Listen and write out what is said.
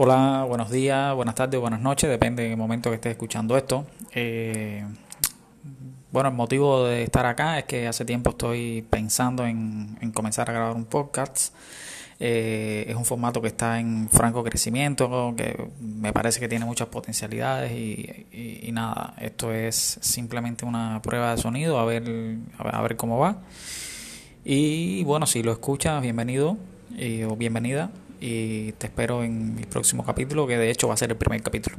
Hola, buenos días, buenas tardes, buenas noches, depende del momento que estés escuchando esto. Eh, bueno, el motivo de estar acá es que hace tiempo estoy pensando en, comenzar a grabar un podcast. Eh, es un formato que está en franco crecimiento, que me parece que tiene muchas potencialidades y, nada, esto es simplemente una prueba de sonido, a ver, a ver, cómo va. Y bueno, si lo escuchas, bienvenido o bienvenida y te espero en mi próximo capítulo, que de hecho va a ser el primer capítulo.